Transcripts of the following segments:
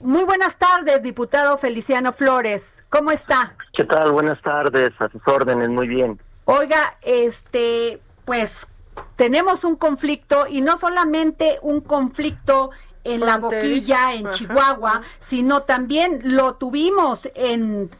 Muy buenas tardes, diputado Feliciano Flores. ¿Cómo está? ¿Qué tal? Buenas tardes, a sus órdenes, muy bien. Oiga, este, pues tenemos un conflicto y no solamente un conflicto en la boquilla, en Chihuahua, sino también lo tuvimos en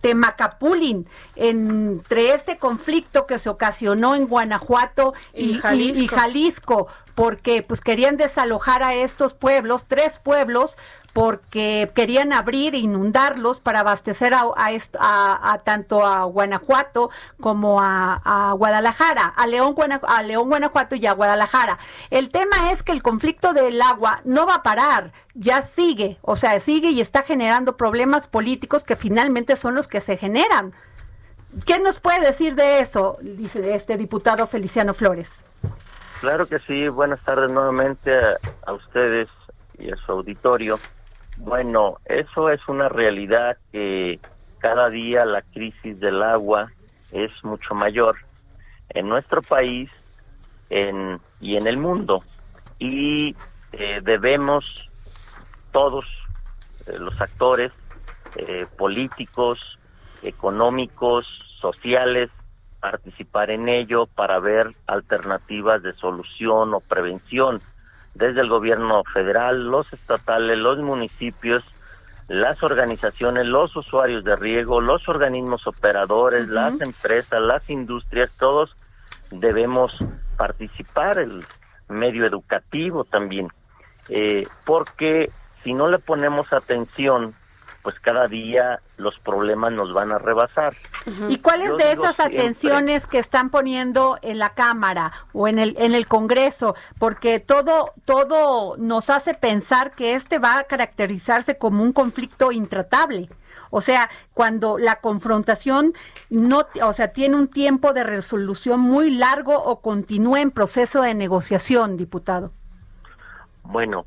Temacapulín, entre este conflicto que se ocasionó en Guanajuato y, y, Jalisco. porque pues querían desalojar a estos pueblos, tres pueblos, porque querían abrir e inundarlos para abastecer a, tanto a Guanajuato como a, Guadalajara, a León, a León, Guanajuato y a Guadalajara. El tema es que el conflicto del agua no va a parar, ya sigue, o sea, sigue y está generando problemas políticos que finalmente son los que se generan. ¿Qué nos puede decir de eso? Dice este diputado Feliciano Flores. Claro que sí, buenas tardes nuevamente a ustedes y a su auditorio. Bueno, eso es una realidad que cada día la crisis del agua es mucho mayor en nuestro país en, y en el mundo. Y eh, debemos todos eh, los actores eh, políticos, económicos, sociales, participar en ello para ver alternativas de solución o prevención desde el gobierno federal, los estatales, los municipios, las organizaciones, los usuarios de riego, los organismos operadores, las empresas, las industrias, todos debemos participar, el medio educativo también, eh, porque si no le ponemos atención pues cada día los problemas nos van a rebasar. ¿Y cuáles de esas atenciones que están poniendo en la Cámara o en el en el Congreso? Porque todo todo nos hace pensar que este va a caracterizarse como un conflicto intratable. O sea, cuando la confrontación no, o sea, tiene un tiempo de resolución muy largo o continúa en proceso de negociación, diputado. Bueno,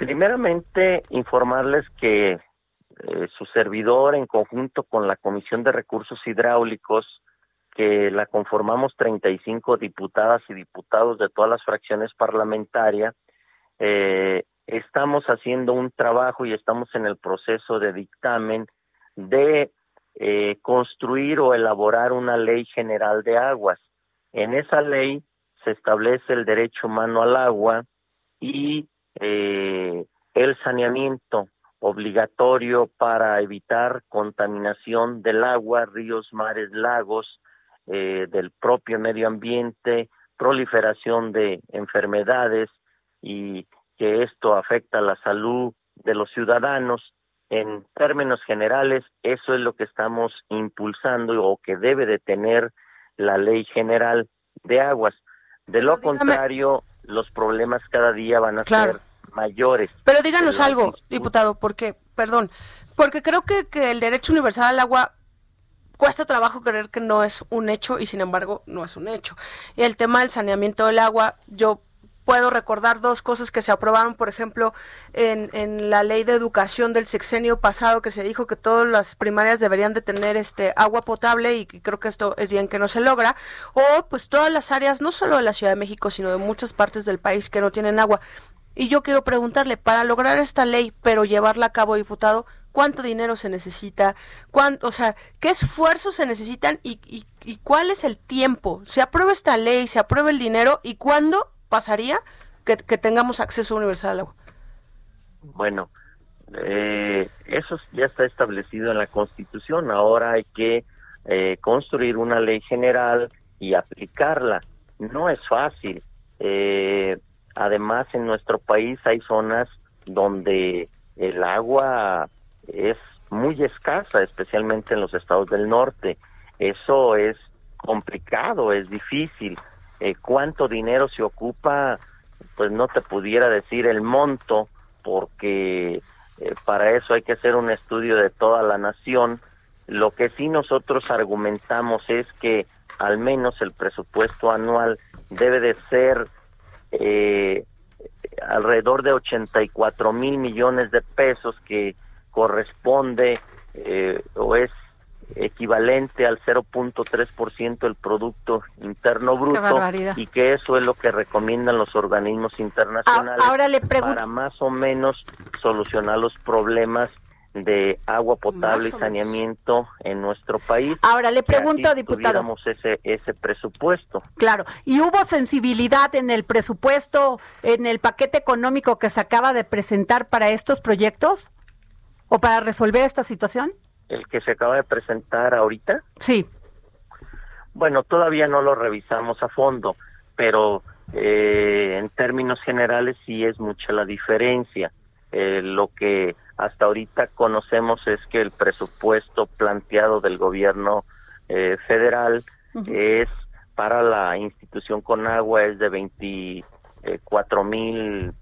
Primeramente, informarles que eh, su servidor, en conjunto con la Comisión de Recursos Hidráulicos, que la conformamos 35 diputadas y diputados de todas las fracciones parlamentarias, eh, estamos haciendo un trabajo y estamos en el proceso de dictamen de eh, construir o elaborar una ley general de aguas. En esa ley se establece el derecho humano al agua y eh, el saneamiento obligatorio para evitar contaminación del agua, ríos, mares, lagos, eh, del propio medio ambiente, proliferación de enfermedades y que esto afecta la salud de los ciudadanos. En términos generales, eso es lo que estamos impulsando o que debe de tener la ley general de aguas. De lo contrario, los problemas cada día van a ser mayores. Pero díganos algo, diputado, porque, perdón, porque creo que, que el derecho universal al agua cuesta trabajo creer que no es un hecho y sin embargo no es un hecho. Y el tema del saneamiento del agua, yo puedo recordar dos cosas que se aprobaron, por ejemplo, en, la ley de educación del sexenio pasado, que se dijo que todas las primarias deberían de tener este agua potable y creo que esto es bien que no se logra, o pues todas las áreas, no solo de la Ciudad de México, sino de muchas partes del país que no tienen agua. Y yo quiero preguntarle, para lograr esta ley, pero llevarla a cabo, diputado, ¿cuánto dinero se necesita? ¿Cuánto, o sea, qué esfuerzos se necesitan y, y, y cuál es el tiempo? ¿Se aprueba esta ley, se aprueba el dinero y cuándo pasaría que, tengamos acceso universal al agua? Bueno, eh, eso ya está establecido en la Constitución. Ahora hay que eh, construir una ley general y aplicarla. No es fácil. Eh, además, en nuestro país hay zonas donde el agua es muy escasa, especialmente en los estados del norte. Eso es complicado, es difícil. Eh, cuánto dinero se ocupa, pues no te pudiera decir el monto porque eh, para eso hay que hacer un estudio de toda la nación. Lo que sí nosotros argumentamos es que al menos el presupuesto anual debe de ser eh, alrededor de 84 mil millones de pesos que corresponde eh, o es equivalente al 0.3% del Producto Interno Bruto y que eso es lo que recomiendan los organismos internacionales ahora le para más o menos solucionar los problemas de agua potable y saneamiento en nuestro país. Ahora le pregunto, diputado. ese ese presupuesto. Claro, y hubo sensibilidad en el presupuesto, en el paquete económico que se acaba de presentar para estos proyectos o para resolver esta situación. El que se acaba de presentar ahorita. Sí. Bueno, todavía no lo revisamos a fondo, pero eh, en términos generales sí es mucha la diferencia. Eh, lo que hasta ahorita conocemos es que el presupuesto planteado del gobierno eh, federal es para la institución con agua es de 24 mil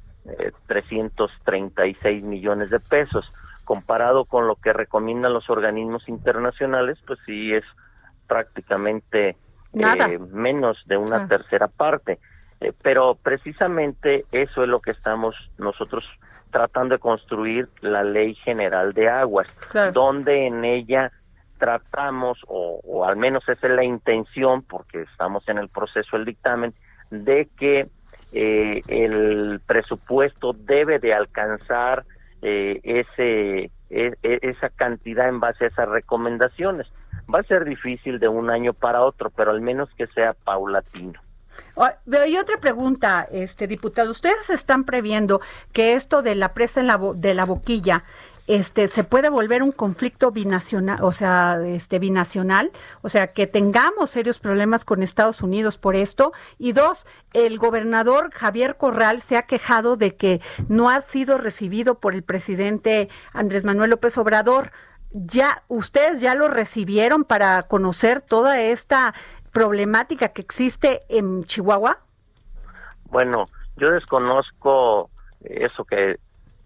336 millones de pesos comparado con lo que recomiendan los organismos internacionales pues sí es prácticamente eh, menos de una ah. tercera parte. Pero precisamente eso es lo que estamos nosotros tratando de construir la ley general de aguas, donde en ella tratamos, o, al menos esa es la intención, porque estamos en el proceso del dictamen, de que eh, el presupuesto debe de alcanzar eh, ese e, e, esa cantidad en base a esas recomendaciones. Va a ser difícil de un año para otro, pero al menos que sea paulatino. Y otra pregunta, este diputado, ¿ustedes están previendo que esto de la presa en la de la boquilla este se puede volver un conflicto binacional, o sea, este binacional, o sea, que tengamos serios problemas con Estados Unidos por esto y dos, el gobernador Javier Corral se ha quejado de que no ha sido recibido por el presidente Andrés Manuel López Obrador. Ya ustedes ya lo recibieron para conocer toda esta problemática que existe en Chihuahua? Bueno, yo desconozco eso que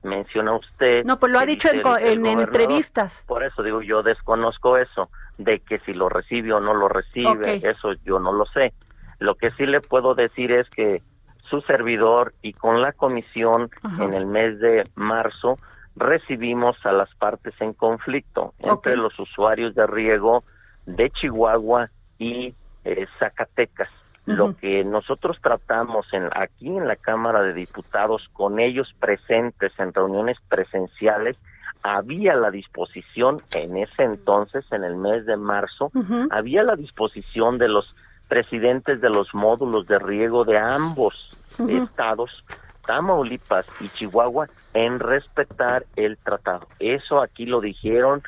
menciona usted. No, pues lo ha dicho en, entrevistas. Por eso digo, yo desconozco eso, de que si lo recibe o no lo recibe, eso yo no lo sé. Lo que sí le puedo decir es que su servidor y con la comisión en el mes de marzo recibimos a las partes en conflicto entre los usuarios de riego de Chihuahua y eh, Zacatecas. Lo que nosotros tratamos en, aquí en la Cámara de Diputados con ellos presentes en reuniones presenciales, había la disposición en ese entonces, en el mes de marzo, había la disposición de los presidentes de los módulos de riego de ambos estados, Tamaulipas y Chihuahua, en respetar el tratado. Eso aquí lo dijeron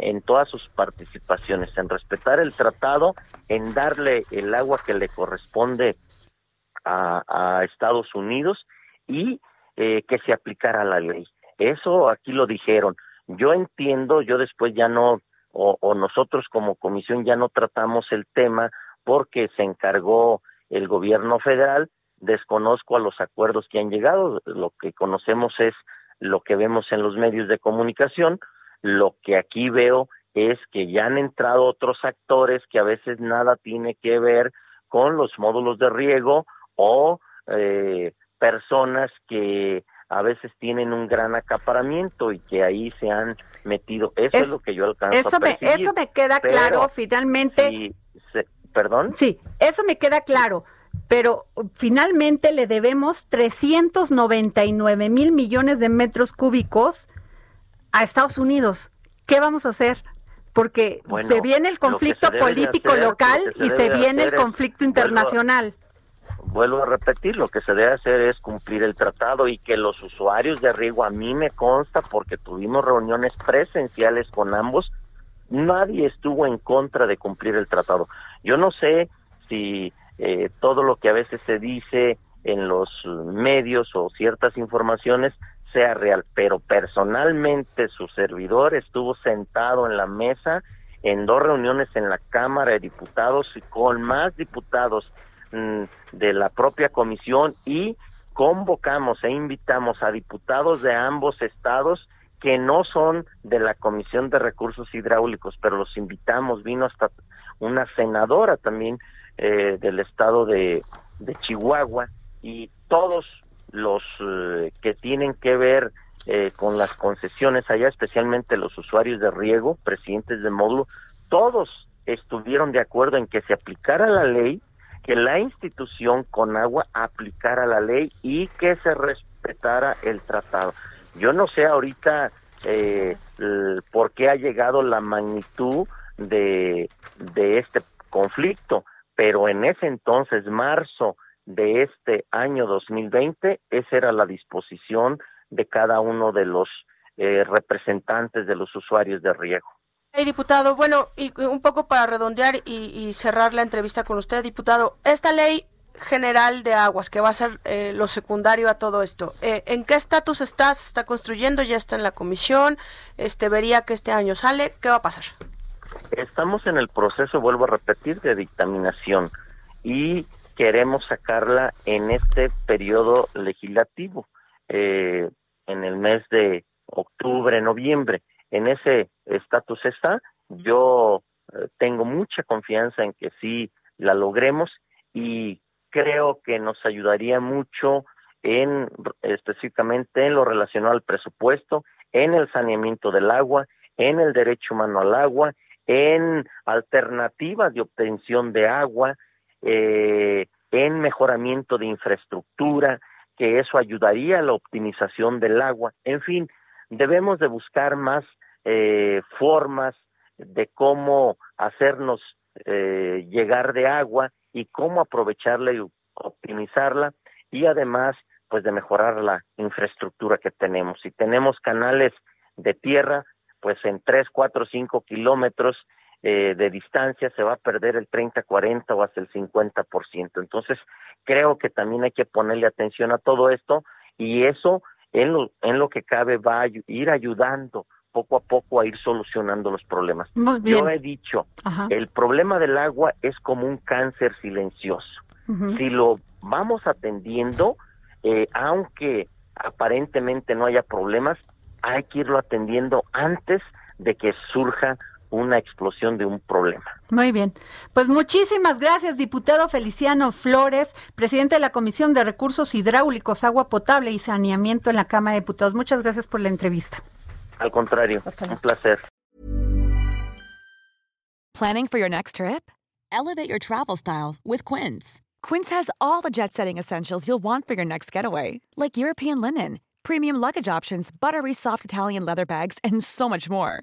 en todas sus participaciones, en respetar el tratado, en darle el agua que le corresponde a, Estados Unidos y eh, que se aplicara la ley. Eso aquí lo dijeron. Yo entiendo, yo después ya no, o nosotros como comisión ya no tratamos el tema porque se encargó el gobierno federal, desconozco a los acuerdos que han llegado, lo que conocemos es lo que vemos en los medios de comunicación, lo que aquí veo es que ya han entrado otros actores que a veces nada tiene que ver con los módulos de riego o eh, personas que a veces tienen un gran acaparamiento y que ahí se han metido. Eso es, lo que yo alcanzo eso a me, Eso me queda claro, finalmente. ¿Perdón? Sí, eso me queda claro. Pero finalmente le debemos 399 mil millones de metros cúbicos a Estados Unidos. ¿Qué vamos a hacer? Porque se viene el conflicto político local y se viene el conflicto internacional. Vuelvo, a repetir, lo que se debe hacer es cumplir el tratado y que los usuarios de riego, a mí me consta porque tuvimos reuniones presenciales con ambos, nadie estuvo en contra de cumplir el tratado. Yo no sé si eh, todo lo que a veces se dice en los medios o ciertas informaciones sea real, pero personalmente su servidor estuvo sentado en la mesa en dos reuniones en la Cámara de Diputados y con más diputados mm, de la propia comisión y convocamos e invitamos a diputados de ambos estados que no son de la Comisión de Recursos Hidráulicos, pero los invitamos, vino hasta una senadora también eh, del estado de, Chihuahua y todos los eh, que tienen que ver eh, con las concesiones allá, especialmente los usuarios de riego, presidentes de módulo, todos estuvieron de acuerdo en que se aplicara la ley, que la institución con agua aplicara la ley y que se respetara el tratado. Yo no sé ahorita eh, por qué ha llegado la magnitud de, de este conflicto, pero en ese entonces, marzo de este año 2020, esa era la disposición de cada uno de los eh, representantes de los usuarios de riego. Hey, diputado, bueno, y un poco para redondear y, cerrar la entrevista con usted, diputado, esta ley general de aguas, que va a ser eh, lo secundario a todo esto. Eh, ¿En qué estatus está? ¿Se está construyendo? ¿Ya está en la comisión? Este, ¿Vería que este año sale? ¿Qué va a pasar? Estamos en el proceso, vuelvo a repetir, de dictaminación y queremos sacarla en este periodo legislativo, eh, en el mes de octubre, noviembre. En ese estatus está. Yo tengo mucha confianza en que sí la logremos y creo que nos ayudaría mucho en específicamente en lo relacionado al presupuesto, en el saneamiento del agua, en el derecho humano al agua, en alternativas de obtención de agua, eh, en mejoramiento de infraestructura, que eso ayudaría a la optimización del agua. En fin, debemos de buscar más eh, formas de cómo hacernos eh, llegar de agua y cómo aprovecharla y optimizarla y además pues de mejorar la infraestructura que tenemos. Si tenemos canales de tierra, pues en 3, 4, 5 kilómetros eh, de distancia se va a perder el 30, 40 o hasta el 50%. Entonces, creo que también hay que ponerle atención a todo esto y eso en lo, en lo que cabe va a ir ayudando poco a poco a ir solucionando los problemas. Yo he dicho, el problema del agua es como un cáncer silencioso. Si lo vamos atendiendo, eh, aunque aparentemente no haya problemas, hay que irlo atendiendo antes de que surja una explosión de un problema. Muy bien. Pues muchísimas gracias, diputado Feliciano Flores, presidente de la Comisión de Recursos Hidráulicos, Agua Potable y Saneamiento en la Cámara de Diputados. Muchas gracias por la entrevista. Al contrario, un placer. Planning for your next trip? Elevate your travel style with Quince. Quince has all the jet-setting essentials you'll want for your next getaway, like European linen, premium luggage options, buttery soft Italian leather bags, and so much more.